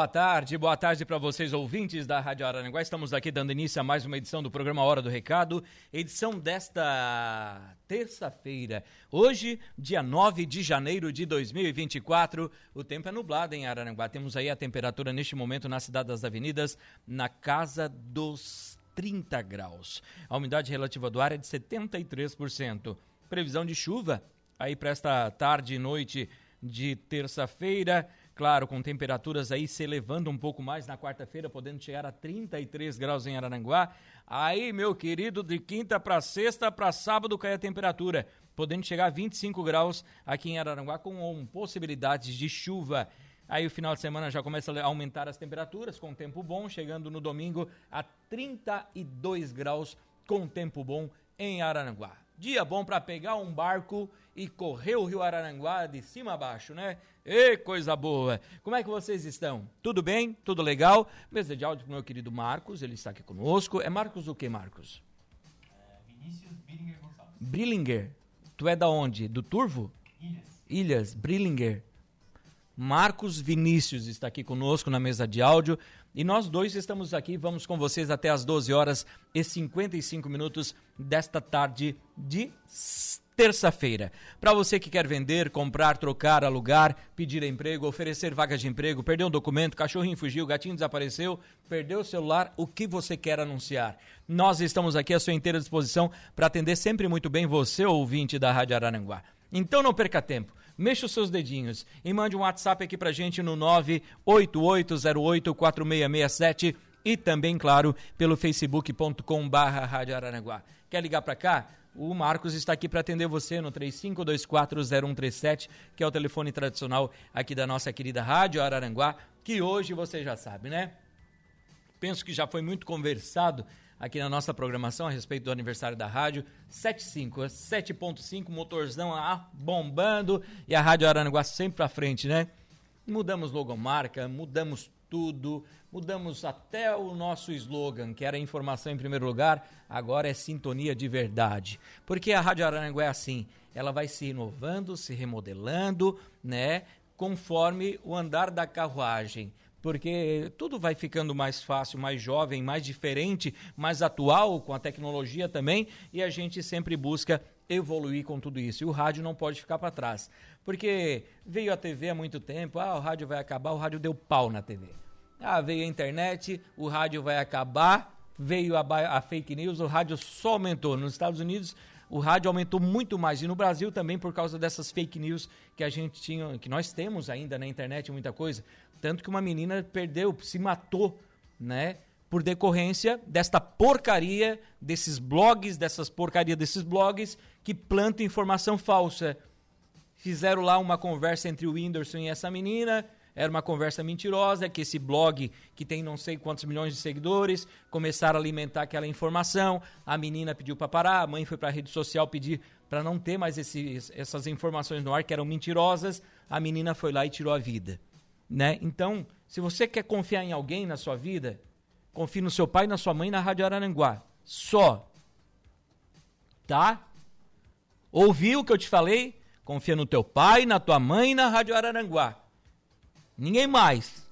Boa tarde, boa tarde para vocês ouvintes da Rádio Araranguá. Estamos aqui dando início a mais uma edição do programa Hora do Recado, edição desta terça-feira. Hoje, dia 9 de janeiro de 2024. O tempo é nublado em Araranguá. Temos aí a temperatura neste momento na Cidade das Avenidas na casa dos 30 graus. A umidade relativa do ar é de 73%. Previsão de chuva aí para esta tarde e noite de terça-feira claro, com temperaturas aí se elevando um pouco mais na quarta-feira, podendo chegar a 33 graus em Araranguá. Aí, meu querido, de quinta para sexta para sábado cai a temperatura, podendo chegar a 25 graus aqui em Araranguá com possibilidades de chuva. Aí o final de semana já começa a aumentar as temperaturas com tempo bom, chegando no domingo a 32 graus com tempo bom em Araranguá. Dia bom para pegar um barco e correr o Rio Araranguá de cima a baixo, né? Ê, coisa boa! Como é que vocês estão? Tudo bem? Tudo legal? Mesa de áudio pro meu querido Marcos, ele está aqui conosco. É Marcos o que, Marcos? É, Vinícius Brillinger Gonçalves. Brillinger. Tu é da onde? Do Turvo? Ilhas. Ilhas, Brillinger. Marcos Vinícius está aqui conosco na mesa de áudio. E nós dois estamos aqui, vamos com vocês até as 12 horas e 55 minutos desta tarde de terça-feira. Para você que quer vender, comprar, trocar, alugar, pedir emprego, oferecer vagas de emprego, perdeu um documento, cachorrinho fugiu, gatinho desapareceu, perdeu o celular, o que você quer anunciar? Nós estamos aqui à sua inteira disposição para atender sempre muito bem você, ouvinte da Rádio Araranguá. Então não perca tempo mexa os seus dedinhos e mande um WhatsApp aqui pra gente no 988084667 e também, claro, pelo facebook.com barra Rádio Araranguá. Quer ligar para cá? O Marcos está aqui para atender você no 35240137, que é o telefone tradicional aqui da nossa querida Rádio Araranguá, que hoje você já sabe, né? Penso que já foi muito conversado aqui na nossa programação a respeito do aniversário da rádio. 75, 7.5, motorzão ah, bombando e a Rádio Aranaguá sempre pra frente, né? Mudamos logomarca, mudamos tudo, mudamos até o nosso slogan, que era informação em primeiro lugar, agora é sintonia de verdade. Porque a Rádio Aranaguá é assim, ela vai se inovando, se remodelando, né? Conforme o andar da carruagem porque tudo vai ficando mais fácil, mais jovem, mais diferente, mais atual com a tecnologia também, e a gente sempre busca evoluir com tudo isso. E o rádio não pode ficar para trás. Porque veio a TV há muito tempo, ah, o rádio vai acabar, o rádio deu pau na TV. Ah, veio a internet, o rádio vai acabar, veio a, a fake news, o rádio só aumentou. Nos Estados Unidos, o rádio aumentou muito mais. E no Brasil também por causa dessas fake news que a gente tinha, que nós temos ainda na internet, muita coisa. Tanto que uma menina perdeu, se matou, né? Por decorrência desta porcaria desses blogs, dessas porcarias desses blogs que plantam informação falsa. Fizeram lá uma conversa entre o Whindersson e essa menina, era uma conversa mentirosa, que esse blog, que tem não sei quantos milhões de seguidores, começaram a alimentar aquela informação, a menina pediu para parar, a mãe foi para a rede social pedir para não ter mais esses, essas informações no ar, que eram mentirosas, a menina foi lá e tirou a vida né? Então, se você quer confiar em alguém na sua vida, confie no seu pai, na sua mãe na Rádio Araranguá. Só. Tá? Ouviu o que eu te falei? Confia no teu pai, na tua mãe na Rádio Araranguá. Ninguém mais.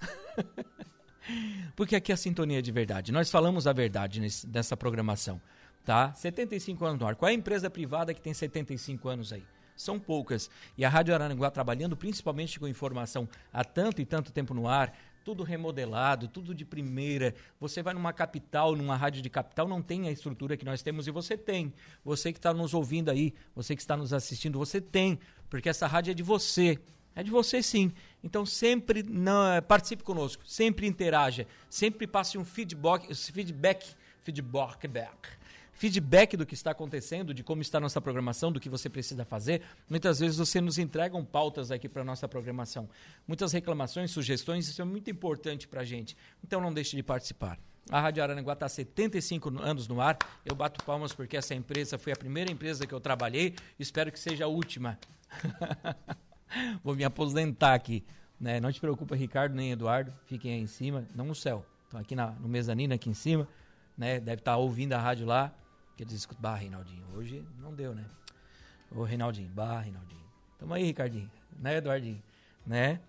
Porque aqui é a sintonia de verdade. Nós falamos a verdade nesse, nessa programação, tá? 75 anos no ar. Qual é a empresa privada que tem 75 anos aí? São poucas. E a Rádio Araranguá trabalhando principalmente com informação há tanto e tanto tempo no ar, tudo remodelado, tudo de primeira. Você vai numa capital, numa rádio de capital, não tem a estrutura que nós temos e você tem. Você que está nos ouvindo aí, você que está nos assistindo, você tem, porque essa rádio é de você. É de você sim. Então sempre não, participe conosco, sempre interaja, sempre passe um feedback, feedback feedback. Feedback do que está acontecendo, de como está nossa programação, do que você precisa fazer. Muitas vezes você nos entregam pautas aqui para nossa programação. Muitas reclamações, sugestões, isso é muito importante para a gente. Então não deixe de participar. A Rádio Araranguá está há 75 anos no ar. Eu bato palmas porque essa empresa foi a primeira empresa que eu trabalhei. Espero que seja a última. Vou me aposentar aqui. Né? Não te preocupa, Ricardo nem Eduardo. Fiquem aí em cima, não no céu. Estão aqui na, no mezanino, aqui em cima. Né? Deve estar tá ouvindo a rádio lá. Que eles escutam. Bah, Reinaldinho. Hoje não deu, né? Ô, Reinaldinho. Bah, Reinaldinho. Tamo aí, Ricardinho. Né, Eduardinho? Né?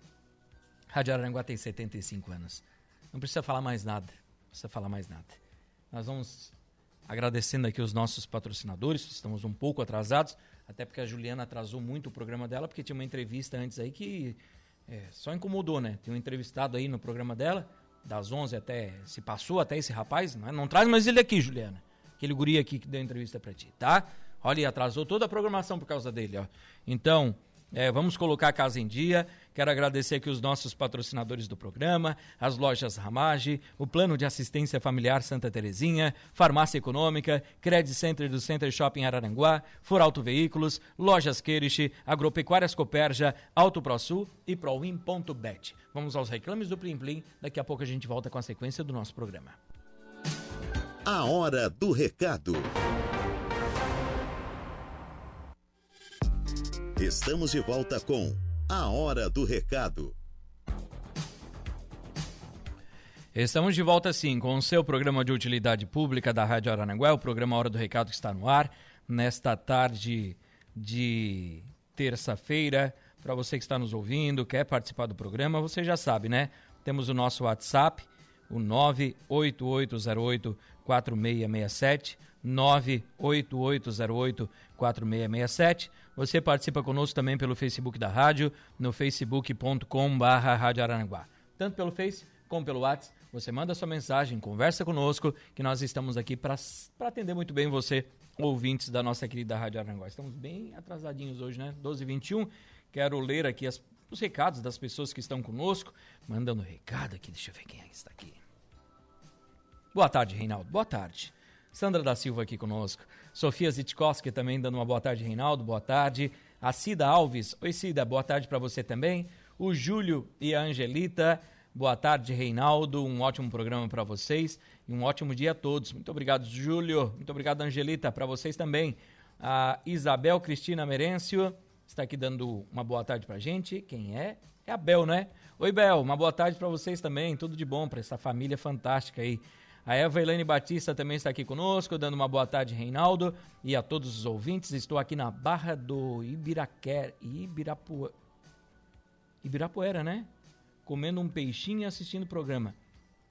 Rádio Araranguá tem 75 anos. Não precisa falar mais nada. Não precisa falar mais nada. Nós vamos agradecendo aqui os nossos patrocinadores. Estamos um pouco atrasados. Até porque a Juliana atrasou muito o programa dela, porque tinha uma entrevista antes aí que é, só incomodou, né? Tem um entrevistado aí no programa dela, das 11 até. Se passou até esse rapaz, não, é? não traz mais ele aqui, Juliana. Aquele guri aqui que deu entrevista pra ti, tá? Olha, atrasou toda a programação por causa dele, ó. Então, é, vamos colocar a casa em dia. Quero agradecer aqui os nossos patrocinadores do programa, as lojas Ramage, o Plano de Assistência Familiar Santa Terezinha, Farmácia Econômica, Credit Center do Center Shopping Araranguá, Foralto Veículos, Lojas Queirich, Agropecuárias Coperja, Auto ProSul e Proin.bet. Vamos aos reclames do Plim Plim. Daqui a pouco a gente volta com a sequência do nosso programa. A hora do recado. Estamos de volta com A Hora do Recado. Estamos de volta sim com o seu programa de utilidade pública da Rádio Arananguá, o programa Hora do Recado que está no ar nesta tarde de terça-feira. Para você que está nos ouvindo, quer participar do programa, você já sabe, né? Temos o nosso WhatsApp, o 98808 4667 98808 4667. Você participa conosco também pelo Facebook da rádio, no facebook.com.br Rádio. Tanto pelo Face como pelo WhatsApp. Você manda sua mensagem, conversa conosco, que nós estamos aqui para atender muito bem você, ouvintes da nossa querida Rádio Aranguá. Estamos bem atrasadinhos hoje, né? 12 h 21 Quero ler aqui as, os recados das pessoas que estão conosco. Mandando recado aqui, deixa eu ver quem é está aqui. Boa tarde, Reinaldo. Boa tarde. Sandra da Silva aqui conosco. Sofia Zitkowski também dando uma boa tarde, Reinaldo. Boa tarde. A Cida Alves. Oi, Cida. Boa tarde para você também. O Júlio e a Angelita. Boa tarde, Reinaldo. Um ótimo programa para vocês e um ótimo dia a todos. Muito obrigado, Júlio. Muito obrigado, Angelita. Para vocês também. A Isabel Cristina Merêncio está aqui dando uma boa tarde para gente. Quem é? É a Bel, né? Oi, Bel. Uma boa tarde para vocês também. Tudo de bom para essa família fantástica aí. A Eva Batista também está aqui conosco, dando uma boa tarde, Reinaldo, e a todos os ouvintes. Estou aqui na Barra do Ibiraquer, Ibirapu... Ibirapuera, né? Comendo um peixinho e assistindo o programa.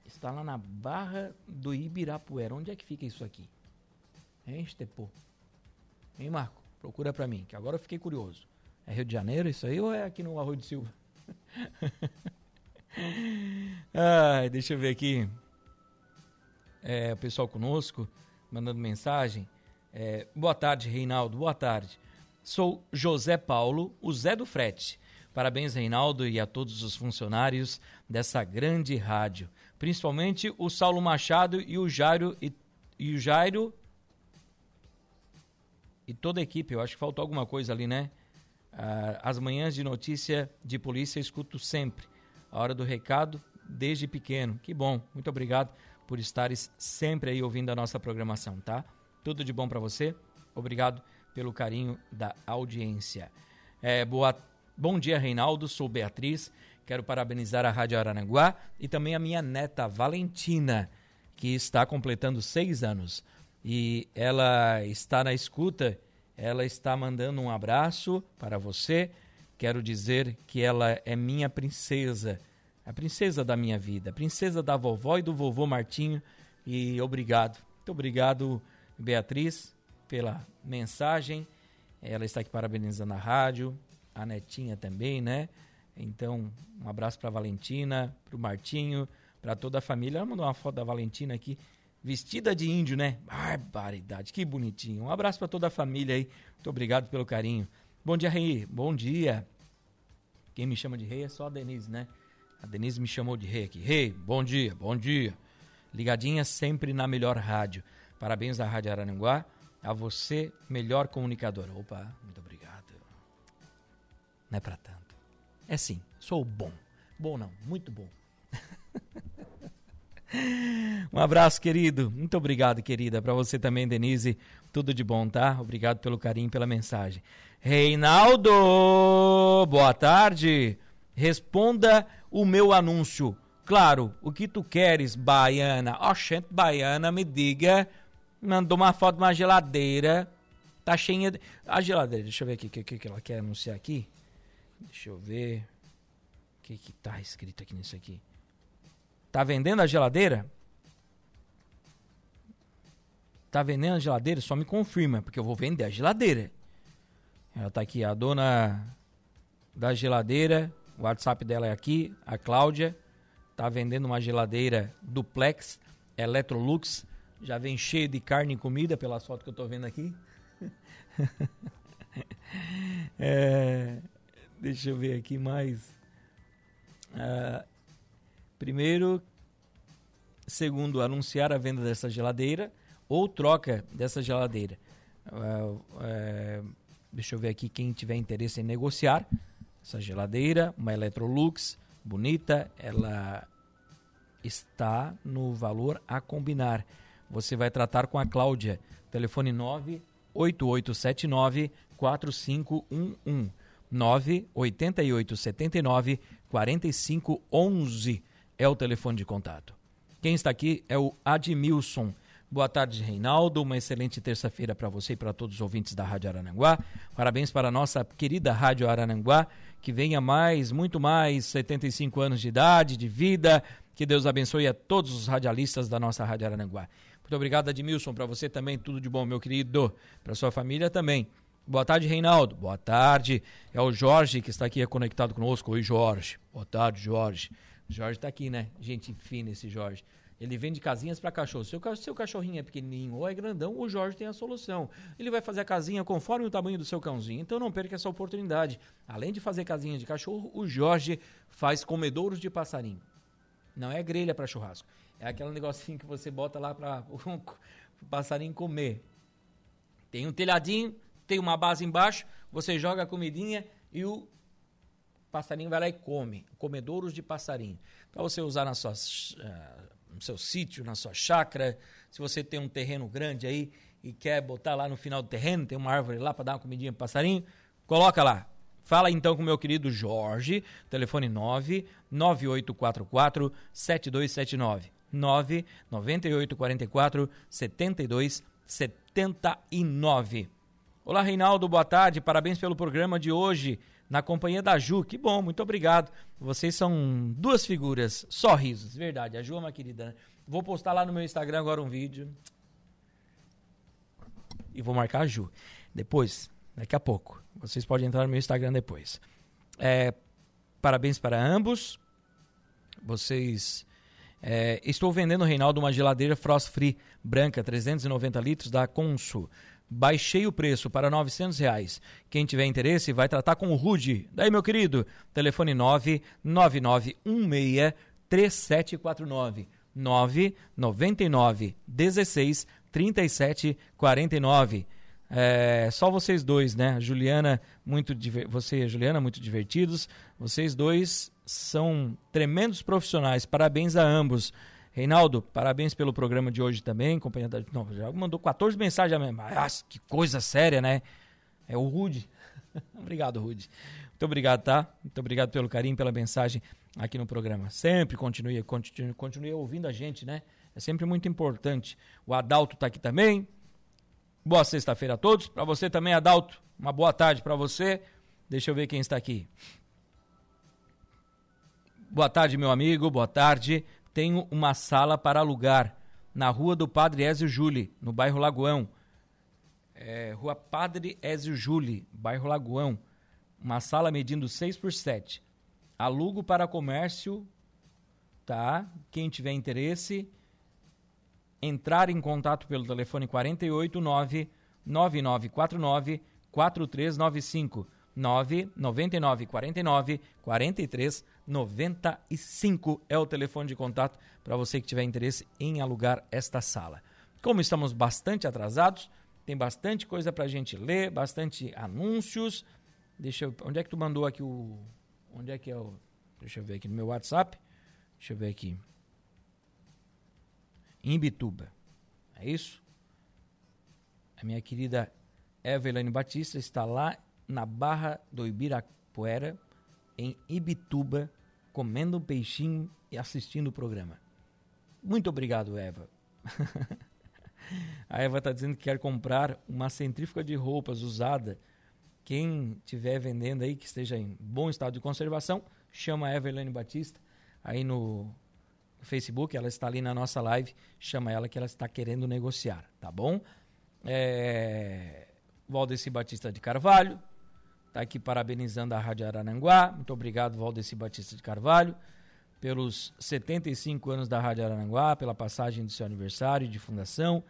Está lá na Barra do Ibirapuera. Onde é que fica isso aqui? Hein, Estepô? Hein, Marco? Procura para mim, que agora eu fiquei curioso. É Rio de Janeiro isso aí ou é aqui no Arroio de Silva? Ai, deixa eu ver aqui é, o pessoal conosco, mandando mensagem. É, boa tarde, Reinaldo. Boa tarde. Sou José Paulo, o Zé do Frete. Parabéns, Reinaldo, e a todos os funcionários dessa grande rádio. Principalmente o Saulo Machado e o Jairo e, e o Jairo e toda a equipe. Eu acho que faltou alguma coisa ali, né? Ah, as manhãs de notícia de polícia escuto sempre. A hora do recado, desde pequeno. Que bom. Muito obrigado por estares sempre aí ouvindo a nossa programação, tá? Tudo de bom para você. Obrigado pelo carinho da audiência. É, boa, bom dia, Reinaldo. Sou Beatriz. Quero parabenizar a Rádio Araranguá e também a minha neta Valentina, que está completando seis anos. E ela está na escuta, ela está mandando um abraço para você. Quero dizer que ela é minha princesa a princesa da minha vida, a princesa da vovó e do vovô Martinho. E obrigado, muito obrigado, Beatriz, pela mensagem. Ela está aqui parabenizando a rádio, a netinha também, né? Então, um abraço para Valentina, para o Martinho, para toda a família. Ela mandou uma foto da Valentina aqui, vestida de índio, né? Barbaridade, que bonitinho. Um abraço para toda a família aí. Muito obrigado pelo carinho. Bom dia, Rei. Bom dia. Quem me chama de rei é só a Denise, né? A Denise me chamou de rei aqui. Rei, bom dia, bom dia. ligadinha sempre na melhor rádio. Parabéns à Rádio Araranguá, a você, melhor comunicador. Opa, muito obrigado. Não é para tanto. É sim, sou bom. Bom não, muito bom. um abraço, querido. Muito obrigado, querida. Para você também, Denise. Tudo de bom, tá? Obrigado pelo carinho, pela mensagem. Reinaldo, boa tarde. Responda o meu anúncio. Claro, o que tu queres, baiana? Oxente, baiana, me diga. Mandou uma foto de uma geladeira. Tá cheia de... A geladeira, deixa eu ver aqui o que, que, que ela quer anunciar aqui. Deixa eu ver. O que que tá escrito aqui nisso aqui? Tá vendendo a geladeira? Tá vendendo a geladeira? Só me confirma, porque eu vou vender a geladeira. Ela tá aqui, a dona da geladeira. O WhatsApp dela é aqui, a Cláudia. Tá vendendo uma geladeira duplex, Electrolux. Já vem cheio de carne e comida, pela foto que eu tô vendo aqui. é, deixa eu ver aqui mais. Uh, primeiro, segundo, anunciar a venda dessa geladeira ou troca dessa geladeira. Uh, uh, deixa eu ver aqui quem tiver interesse em negociar essa geladeira, uma Electrolux bonita, ela está no valor a combinar. Você vai tratar com a Cláudia. Telefone 98879 4511 98879 4511 é o telefone de contato. Quem está aqui é o Admilson. Boa tarde, Reinaldo. Uma excelente terça-feira para você e para todos os ouvintes da Rádio Arananguá. Parabéns para a nossa querida Rádio Arananguá, que venha mais, muito mais, 75 anos de idade, de vida. Que Deus abençoe a todos os radialistas da nossa Rádio Arananguá. Muito obrigado, Admilson. Para você também, tudo de bom, meu querido. Para sua família também. Boa tarde, Reinaldo. Boa tarde. É o Jorge que está aqui conectado conosco. Oi, Jorge. Boa tarde, Jorge. Jorge está aqui, né? Gente fina esse Jorge. Ele vende casinhas para cachorro. Se o seu cachorrinho é pequenininho ou é grandão, o Jorge tem a solução. Ele vai fazer a casinha conforme o tamanho do seu cãozinho. Então não perca essa oportunidade. Além de fazer casinha de cachorro, o Jorge faz comedouros de passarinho. Não é grelha para churrasco. É aquele negocinho que você bota lá para o passarinho comer. Tem um telhadinho, tem uma base embaixo, você joga a comidinha e o passarinho vai lá e come. Comedouros de passarinho. Para você usar na sua, uh, no seu sítio, na sua chácara, se você tem um terreno grande aí e quer botar lá no final do terreno, tem uma árvore lá para dar uma comidinha para passarinho, coloca lá. Fala então com meu querido Jorge, telefone 9 9844 7279 9 9844 7279. Olá, Reinaldo, boa tarde. Parabéns pelo programa de hoje, na companhia da Ju. Que bom, muito obrigado. Vocês são duas figuras, só risos, verdade. A Ju é uma querida, né? Vou postar lá no meu Instagram agora um vídeo. E vou marcar a Ju. Depois, daqui a pouco. Vocês podem entrar no meu Instagram depois. É, parabéns para ambos. Vocês. É, estou vendendo, Reinaldo, uma geladeira Frost Free branca, 390 litros, da Consul baixei o preço para 900 reais. Quem tiver interesse vai tratar com o Rude. Daí, meu querido, telefone 99916 3749 999 16 37 49. É, só vocês dois, né? Juliana, muito você e Juliana, muito divertidos. Vocês dois são tremendos profissionais. Parabéns a ambos. Reinaldo, parabéns pelo programa de hoje também. Companhia da... Não, já mandou 14 mensagens. Ah, que coisa séria, né? É o Rude. obrigado, Rude. Muito obrigado, tá? Muito obrigado pelo carinho, pela mensagem aqui no programa. Sempre continue, continue, continue ouvindo a gente, né? É sempre muito importante. O Adalto está aqui também. Boa sexta-feira a todos. Para você também, Adalto, uma boa tarde para você. Deixa eu ver quem está aqui. Boa tarde, meu amigo. Boa tarde tenho uma sala para alugar na rua do Padre Ézio Júli, no bairro Lagoão. É, rua Padre Ézio Júli, bairro Lagoão. Uma sala medindo 6 por 7. Alugo para comércio, tá? Quem tiver interesse, entrar em contato pelo telefone 489 9949 4395 999 49 43 95 é o telefone de contato para você que tiver interesse em alugar esta sala. Como estamos bastante atrasados, tem bastante coisa para a gente ler, bastante anúncios. Deixa eu, onde é que tu mandou aqui o onde é que é o Deixa eu ver aqui no meu WhatsApp. Deixa eu ver aqui. Em Bituba. É isso? A minha querida Evelyn Batista está lá na Barra do Ibirapuera, em Ibituba, comendo um peixinho e assistindo o programa. Muito obrigado, Eva. A Eva está dizendo que quer comprar uma centrífuga de roupas usada. Quem estiver vendendo aí, que esteja em bom estado de conservação, chama a Evelyn Batista aí no Facebook, ela está ali na nossa live, chama ela que ela está querendo negociar, tá bom? É... Valdeci Batista de Carvalho, está aqui parabenizando a Rádio Arananguá. Muito obrigado, Valdeci Batista de Carvalho, pelos 75 anos da Rádio Arananguá, pela passagem do seu aniversário de fundação,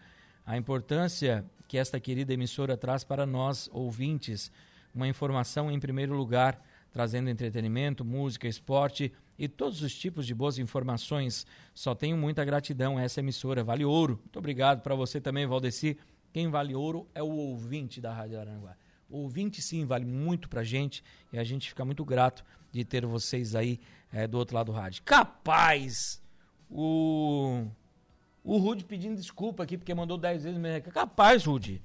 a importância que esta querida emissora traz para nós, ouvintes, uma informação em primeiro lugar trazendo entretenimento, música, esporte e todos os tipos de boas informações. Só tenho muita gratidão a essa emissora, vale ouro. Muito obrigado para você também, Valdeci. Quem vale ouro é o ouvinte da Rádio Aranguá. Ouvinte, sim, vale muito para a gente e a gente fica muito grato de ter vocês aí é, do outro lado do rádio. Capaz! O. O Rude pedindo desculpa aqui porque mandou 10 vezes. Capaz, Rude.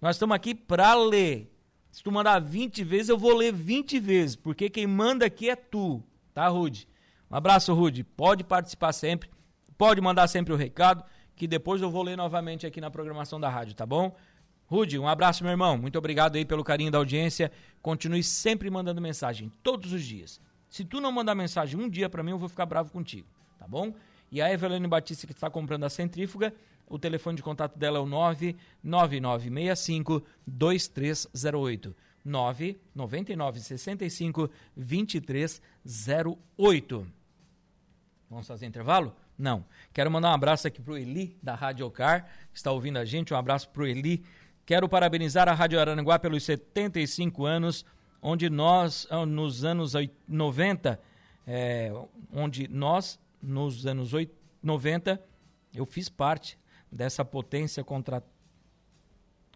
Nós estamos aqui para ler se tu mandar 20 vezes, eu vou ler 20 vezes, porque quem manda aqui é tu, tá, Rude? Um abraço, Rude. Pode participar sempre, pode mandar sempre o recado, que depois eu vou ler novamente aqui na programação da rádio, tá bom? Rude, um abraço, meu irmão. Muito obrigado aí pelo carinho da audiência. Continue sempre mandando mensagem, todos os dias. Se tu não mandar mensagem um dia para mim, eu vou ficar bravo contigo, tá bom? E a Evelyn Batista, que está comprando a centrífuga, o telefone de contato dela é o 99965 2308. 99965 2308. Vamos fazer intervalo? Não. Quero mandar um abraço aqui pro Eli da Rádio Car, que está ouvindo a gente. Um abraço pro Eli. Quero parabenizar a Rádio Araranguá pelos 75 anos, onde nós, ah, nos anos 90, é, onde nós, nos anos 90, eu fiz parte dessa potência contra,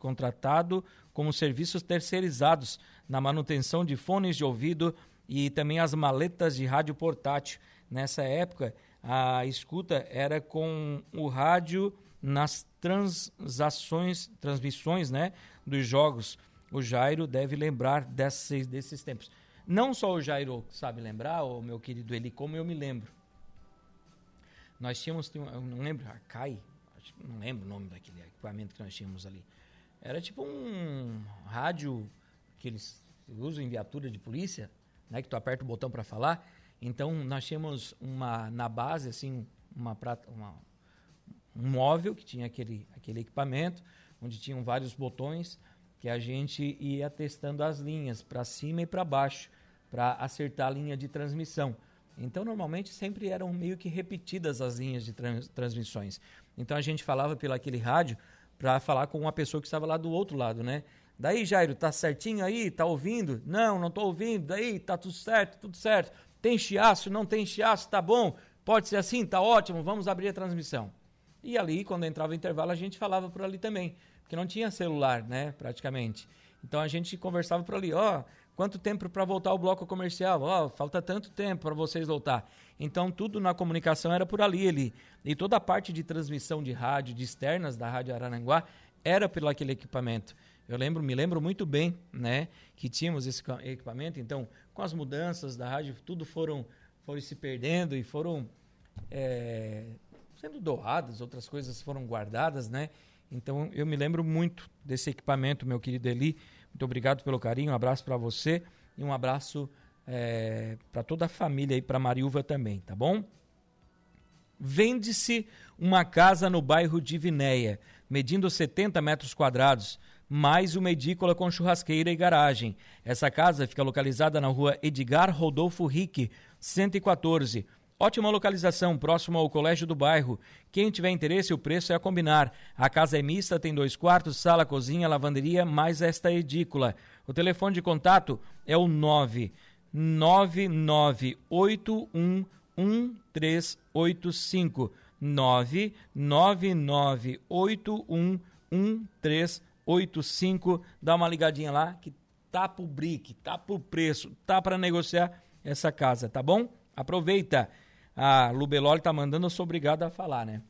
contratado como serviços terceirizados na manutenção de fones de ouvido e também as maletas de rádio portátil. Nessa época, a escuta era com o rádio nas transações, transmissões né, dos jogos. O Jairo deve lembrar desses, desses tempos. Não só o Jairo sabe lembrar, o meu querido Eli, como eu me lembro. Nós tínhamos, eu não lembro, Arcai, não lembro o nome daquele equipamento que nós tínhamos ali. Era tipo um rádio que eles usam em viatura de polícia, né, que tu aperta o botão para falar. Então nós tínhamos uma na base assim uma, prata, uma um móvel que tinha aquele aquele equipamento onde tinham vários botões que a gente ia testando as linhas para cima e para baixo para acertar a linha de transmissão. Então, normalmente, sempre eram meio que repetidas as linhas de trans transmissões. Então, a gente falava pelo aquele rádio para falar com uma pessoa que estava lá do outro lado, né? Daí, Jairo, tá certinho aí? Tá ouvindo? Não, não tô ouvindo. Daí, tá tudo certo, tudo certo. Tem chiaço? Não tem chiaço? Tá bom? Pode ser assim? Tá ótimo. Vamos abrir a transmissão. E ali, quando entrava o intervalo, a gente falava por ali também. Porque não tinha celular, né? Praticamente. Então, a gente conversava por ali. Ó, oh, Quanto tempo para voltar ao bloco comercial? Ó, oh, falta tanto tempo para vocês voltar. Então, tudo na comunicação era por ali, ali. E toda a parte de transmissão de rádio, de externas da Rádio Araranguá, era pelo aquele equipamento. Eu lembro, me lembro muito bem, né, que tínhamos esse equipamento. Então, com as mudanças da rádio, tudo foram, foram se perdendo e foram é, sendo doadas, outras coisas foram guardadas, né? Então, eu me lembro muito desse equipamento, meu querido Eli, muito obrigado pelo carinho, um abraço para você e um abraço é, para toda a família e para Mariúva também, tá bom? Vende-se uma casa no bairro de Vinéia, medindo 70 metros quadrados, mais uma edícula com churrasqueira e garagem. Essa casa fica localizada na rua Edgar Rodolfo Rick, 114 Ótima localização, próximo ao colégio do bairro. Quem tiver interesse, o preço é a combinar. A casa é mista, tem dois quartos, sala, cozinha, lavanderia, mais esta edícula. O telefone de contato é o 9 999811385. 999811385. Dá uma ligadinha lá que tá pro brick, tá pro preço, tá para negociar essa casa, tá bom? Aproveita. A Lubeloli tá mandando, eu sou obrigado a falar, né?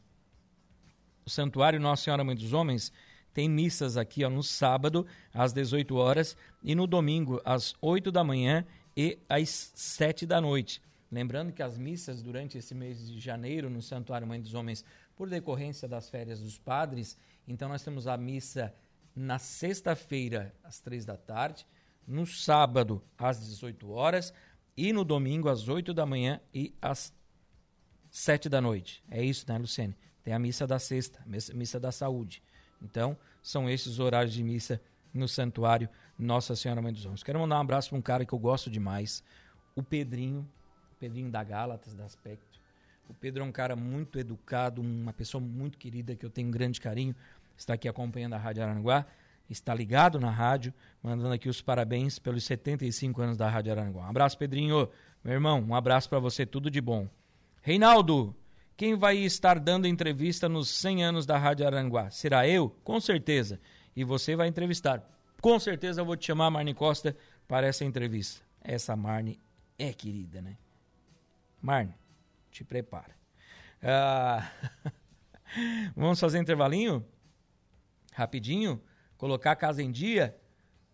O Santuário Nossa Senhora Mãe dos Homens tem missas aqui ó, no sábado, às 18 horas, e no domingo, às 8 da manhã e às 7 da noite. Lembrando que as missas durante esse mês de janeiro no Santuário Mãe dos Homens, por decorrência das férias dos padres, então nós temos a missa na sexta-feira, às três da tarde, no sábado, às 18 horas, e no domingo, às 8 da manhã e às 7 da noite. É isso, né, Luciene? Tem a missa da sexta, missa da saúde. Então, são esses os horários de missa no santuário Nossa Senhora Mãe dos Homens. Quero mandar um abraço para um cara que eu gosto demais, o Pedrinho, o Pedrinho da Gálatas, da Aspecto. O Pedro é um cara muito educado, uma pessoa muito querida que eu tenho um grande carinho. Está aqui acompanhando a Rádio Aranguá, está ligado na rádio, mandando aqui os parabéns pelos 75 anos da Rádio Aranguá. Um abraço, Pedrinho. Meu irmão, um abraço para você, tudo de bom. Reinaldo, quem vai estar dando entrevista nos 100 anos da Rádio Aranguá? Será eu? Com certeza. E você vai entrevistar. Com certeza eu vou te chamar, Marne Costa, para essa entrevista. Essa Marne é querida, né? Marne, te prepara. Ah, vamos fazer intervalinho? Rapidinho? Colocar a casa em dia?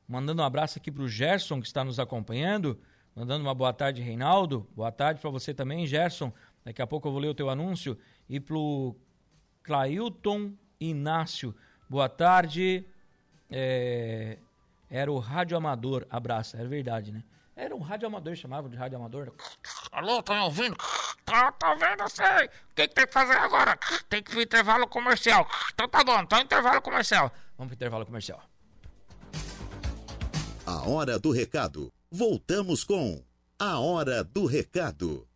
Mandando um abraço aqui para o Gerson, que está nos acompanhando. Mandando uma boa tarde, Reinaldo. Boa tarde para você também, Gerson. Daqui a pouco eu vou ler o teu anúncio. E pro Clailton Inácio. Boa tarde. É... Era o Rádio Amador. Abraço. Era verdade, né? Era um rádio amador, chamava de rádio amador. Alô, tá me ouvindo? Tá, tá vendo, sei. O que, que tem que fazer agora? Tem que ir intervalo comercial. Então tá bom, então intervalo comercial. Vamos pro intervalo comercial. A hora do recado. Voltamos com A Hora do Recado.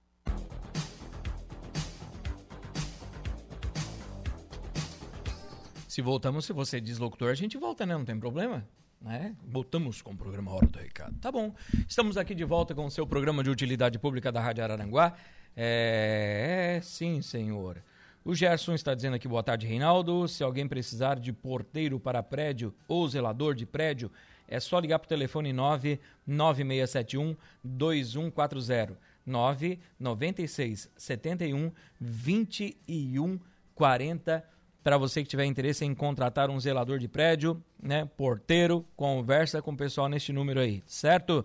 Se voltamos, se você diz locutor, a gente volta, né? Não tem problema. Né? Voltamos com o programa Hora do Recado. Tá bom. Estamos aqui de volta com o seu programa de utilidade pública da Rádio Araranguá. É, é sim, senhor. O Gerson está dizendo aqui, boa tarde, Reinaldo. Se alguém precisar de porteiro para prédio ou zelador de prédio, é só ligar para o telefone 99671 2140. 996 71 21 40 para você que tiver interesse em contratar um zelador de prédio, né, porteiro, conversa com o pessoal neste número aí, certo?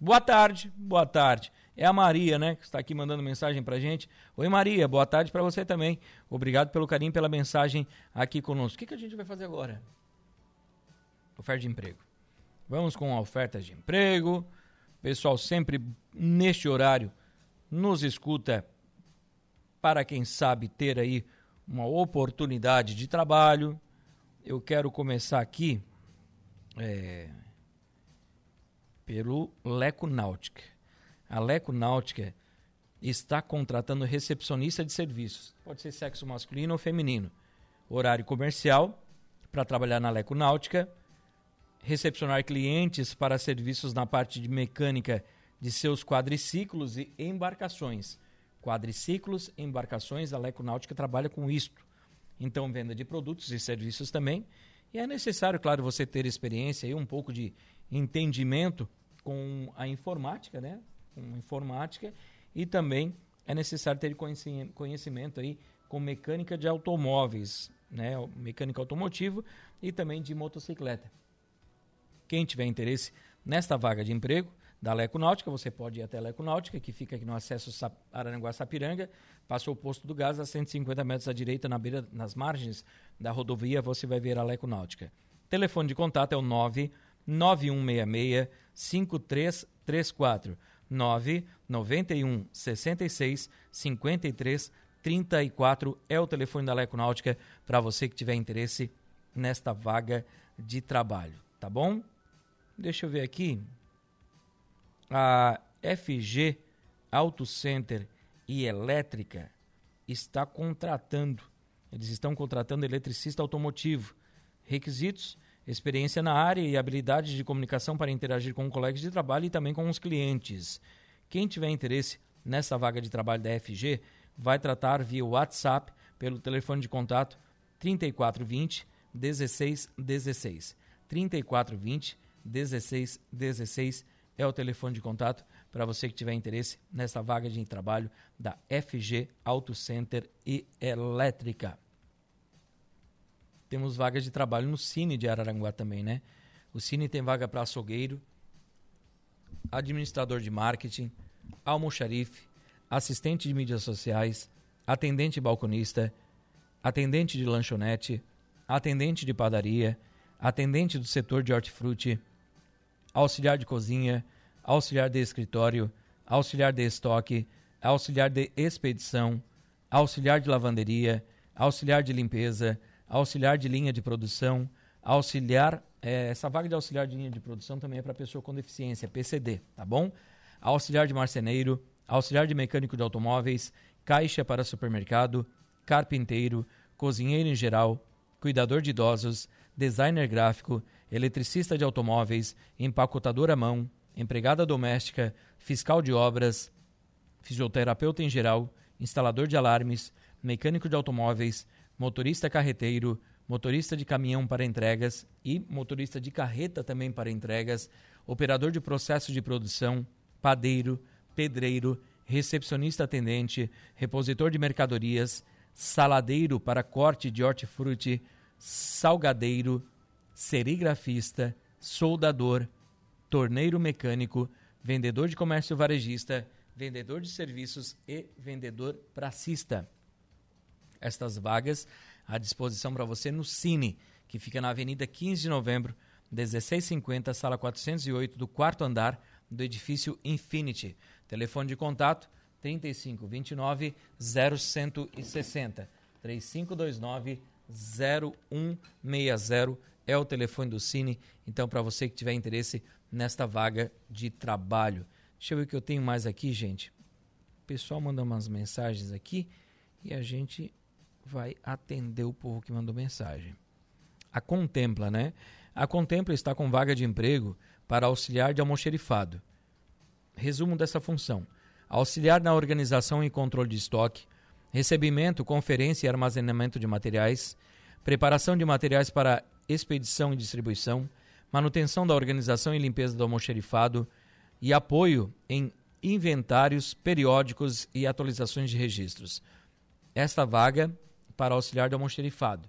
Boa tarde, boa tarde. É a Maria, né, que está aqui mandando mensagem para gente. Oi Maria, boa tarde para você também. Obrigado pelo carinho, pela mensagem aqui conosco. O que, que a gente vai fazer agora? Oferta de emprego. Vamos com ofertas de emprego. Pessoal sempre neste horário nos escuta para quem sabe ter aí uma oportunidade de trabalho. Eu quero começar aqui é, pelo Leco Náutica. A Leco Náutica está contratando recepcionista de serviços. Pode ser sexo masculino ou feminino. Horário comercial para trabalhar na Leco Náutica. Recepcionar clientes para serviços na parte de mecânica de seus quadriciclos e embarcações quadriciclos, embarcações, a Leco Náutica trabalha com isto. Então, venda de produtos e serviços também. E é necessário, claro, você ter experiência e um pouco de entendimento com a informática, né? Com informática e também é necessário ter conhecimento aí com mecânica de automóveis, né? Mecânica automotivo e também de motocicleta. Quem tiver interesse nesta vaga de emprego, da Leco Náutica, você pode ir até a Leco Náutica, que fica aqui no acesso Araranguá-Sapiranga, passou o posto do gás a 150 metros à direita, na beira, nas margens da rodovia, você vai ver a Leco Náutica. Telefone de contato é o 99166 5334 991 66 53 34 é o telefone da Leco Náutica para você que tiver interesse nesta vaga de trabalho, tá bom? Deixa eu ver aqui a FG Auto Center e Elétrica está contratando, eles estão contratando eletricista automotivo. Requisitos: experiência na área e habilidade de comunicação para interagir com colegas de trabalho e também com os clientes. Quem tiver interesse nessa vaga de trabalho da FG, vai tratar via WhatsApp pelo telefone de contato 3420 1616. 3420 1616 é o telefone de contato para você que tiver interesse nessa vaga de trabalho da FG Auto Center e Elétrica. Temos vagas de trabalho no Cine de Araranguá também, né? O Cine tem vaga para açougueiro, administrador de marketing, almoxarife, assistente de mídias sociais, atendente balconista, atendente de lanchonete, atendente de padaria, atendente do setor de hortifruti, auxiliar de cozinha, auxiliar de escritório, auxiliar de estoque, auxiliar de expedição, auxiliar de lavanderia, auxiliar de limpeza, auxiliar de linha de produção, auxiliar. É, essa vaga de auxiliar de linha de produção também é para pessoa com deficiência, PCD, tá bom? Auxiliar de marceneiro, auxiliar de mecânico de automóveis, caixa para supermercado, carpinteiro, cozinheiro em geral, cuidador de idosos, designer gráfico, eletricista de automóveis, empacotador à mão, empregada doméstica, fiscal de obras, fisioterapeuta em geral, instalador de alarmes, mecânico de automóveis, motorista carreteiro, motorista de caminhão para entregas e motorista de carreta também para entregas, operador de processo de produção, padeiro, pedreiro, recepcionista atendente, repositor de mercadorias, saladeiro para corte de hortifruti, salgadeiro, serigrafista, soldador, torneiro mecânico, vendedor de comércio varejista, vendedor de serviços e vendedor pracista. Estas vagas à disposição para você no Cine, que fica na Avenida 15 de Novembro, 1650, sala 408, do quarto andar do edifício Infinity. Telefone de contato 3529 0160 3529 0160 é o telefone do Cine. Então, para você que tiver interesse nesta vaga de trabalho. Deixa eu ver o que eu tenho mais aqui, gente. O pessoal manda umas mensagens aqui e a gente vai atender o povo que mandou mensagem. A Contempla, né? A Contempla está com vaga de emprego para auxiliar de almoxerifado. Resumo dessa função: auxiliar na organização e controle de estoque, recebimento, conferência e armazenamento de materiais, preparação de materiais para expedição e distribuição, manutenção da organização e limpeza do almoxerifado e apoio em inventários periódicos e atualizações de registros. Esta vaga para auxiliar do almoxerifado,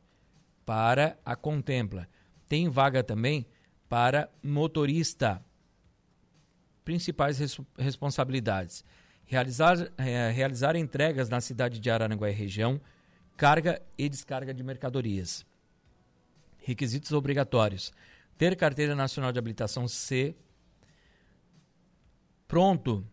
para a Contempla. Tem vaga também para motorista. Principais res responsabilidades: realizar, é, realizar entregas na cidade de Araranguá e região, carga e descarga de mercadorias. Requisitos obrigatórios: ter carteira nacional de habilitação C pronto.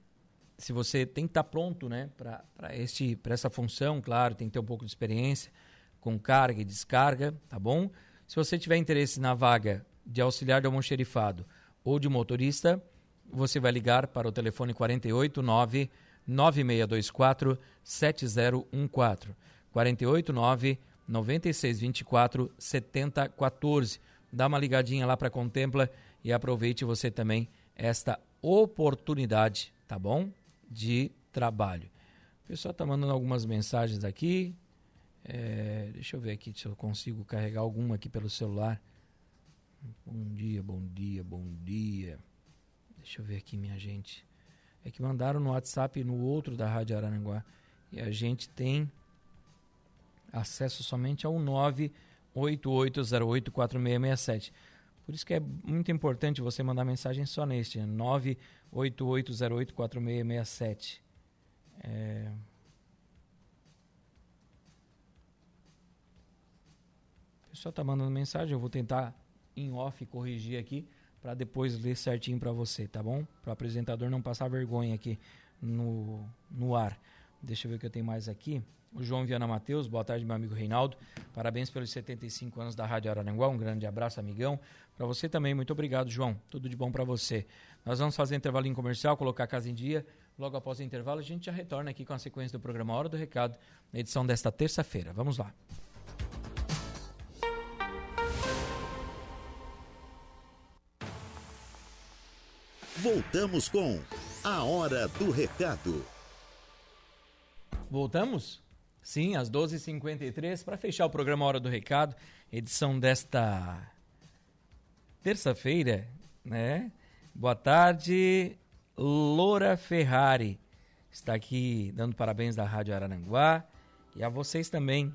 Se você tem que estar tá pronto, né, para este para essa função, claro, tem que ter um pouco de experiência com carga e descarga, tá bom? Se você tiver interesse na vaga de auxiliar de almoxerifado ou de motorista, você vai ligar para o telefone 489 9624 7014. 489 9624 7014 dá uma ligadinha lá para Contempla e aproveite você também esta oportunidade, tá bom? De trabalho. O pessoal está mandando algumas mensagens aqui. É, deixa eu ver aqui se eu consigo carregar alguma aqui pelo celular. Bom dia, bom dia, bom dia. Deixa eu ver aqui, minha gente. É que mandaram no WhatsApp no outro da Rádio Araranguá. E a gente tem acesso somente ao 9 88084667. Por isso que é muito importante você mandar mensagem só neste, 988084667. É... O pessoal está mandando mensagem, eu vou tentar em off corrigir aqui para depois ler certinho para você, tá bom? Para o apresentador não passar vergonha aqui no, no ar. Deixa eu ver o que eu tenho mais aqui o João Viana Matheus, boa tarde, meu amigo Reinaldo. Parabéns pelos 75 anos da Rádio Araranguá. Um grande abraço, amigão. Para você também, muito obrigado, João. Tudo de bom para você. Nós vamos fazer intervalinho comercial, colocar a casa em dia. Logo após o intervalo, a gente já retorna aqui com a sequência do programa Hora do Recado, na edição desta terça-feira. Vamos lá. Voltamos com a Hora do Recado. Voltamos? Sim, às 12h53, para fechar o programa Hora do Recado, edição desta terça-feira, né? Boa tarde, Loura Ferrari. Está aqui dando parabéns da Rádio Araranguá e a vocês também.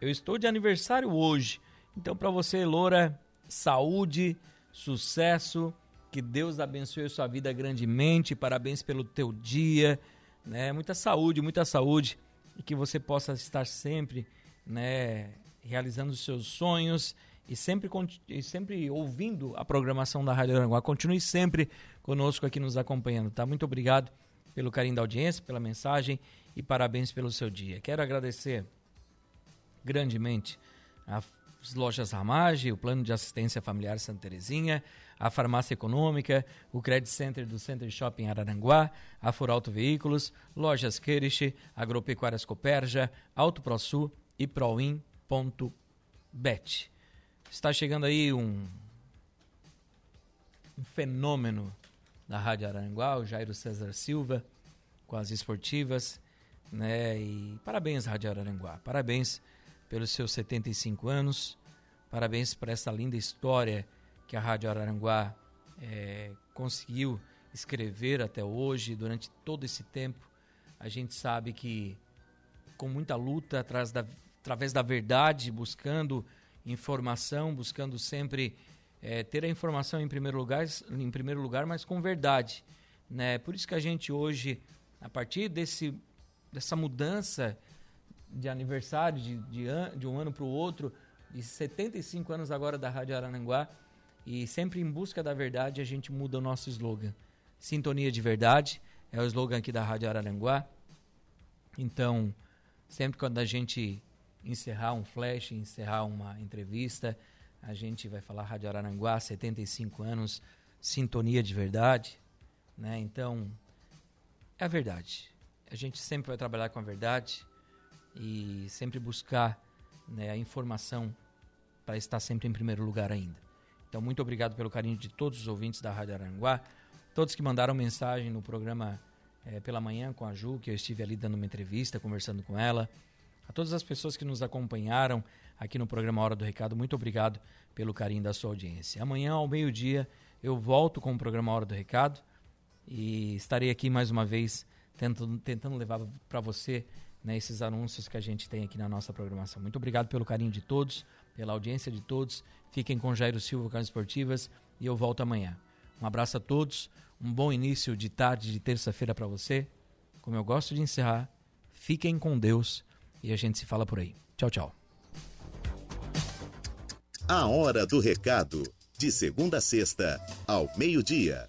Eu estou de aniversário hoje, então para você, Loura, saúde, sucesso, que Deus abençoe a sua vida grandemente. Parabéns pelo teu dia, né? Muita saúde, muita saúde e que você possa estar sempre, né, realizando os seus sonhos e sempre, e sempre ouvindo a programação da Rádio Aranguá. Continue sempre conosco aqui nos acompanhando, tá? Muito obrigado pelo carinho da audiência, pela mensagem e parabéns pelo seu dia. Quero agradecer grandemente as lojas Ramage, o Plano de Assistência Familiar Santa Terezinha, a Farmácia Econômica, o Credit Center do Center Shopping Araranguá, a Furauto Veículos, Lojas Queriche, Agropecuárias Coperja, Auto ProSul e Proin.bet. Está chegando aí um, um fenômeno da Rádio Aranguá, o Jairo César Silva, com as esportivas, né? E parabéns, Rádio Araranguá. Parabéns pelos seus 75 anos. Parabéns por essa linda história que a Rádio Araranguá é, conseguiu escrever até hoje, durante todo esse tempo. A gente sabe que com muita luta atrás da, através da verdade, buscando informação, buscando sempre é, ter a informação em primeiro lugar, em primeiro lugar, mas com verdade, né? Por isso que a gente hoje, a partir desse dessa mudança de aniversário de, de, an, de um ano para o outro, de 75 anos agora da Rádio Arananguá, e sempre em busca da verdade, a gente muda o nosso slogan. Sintonia de verdade é o slogan aqui da Rádio Araranguá. Então, sempre quando a gente encerrar um flash, encerrar uma entrevista, a gente vai falar Rádio Araranguá, 75 anos, sintonia de verdade, né? Então, é a verdade. A gente sempre vai trabalhar com a verdade e sempre buscar né, a informação para estar sempre em primeiro lugar ainda. Então, muito obrigado pelo carinho de todos os ouvintes da Rádio Aranguá, todos que mandaram mensagem no programa é, pela manhã com a Ju, que eu estive ali dando uma entrevista, conversando com ela, a todas as pessoas que nos acompanharam aqui no programa Hora do Recado, muito obrigado pelo carinho da sua audiência. Amanhã, ao meio-dia, eu volto com o programa Hora do Recado e estarei aqui mais uma vez tentando, tentando levar para você né, esses anúncios que a gente tem aqui na nossa programação. Muito obrigado pelo carinho de todos, pela audiência de todos. Fiquem com Jairo Silva as esportivas e eu volto amanhã. Um abraço a todos, um bom início de tarde de terça-feira para você. Como eu gosto de encerrar, fiquem com Deus e a gente se fala por aí. Tchau, tchau. A hora do recado, de segunda a sexta, ao meio-dia.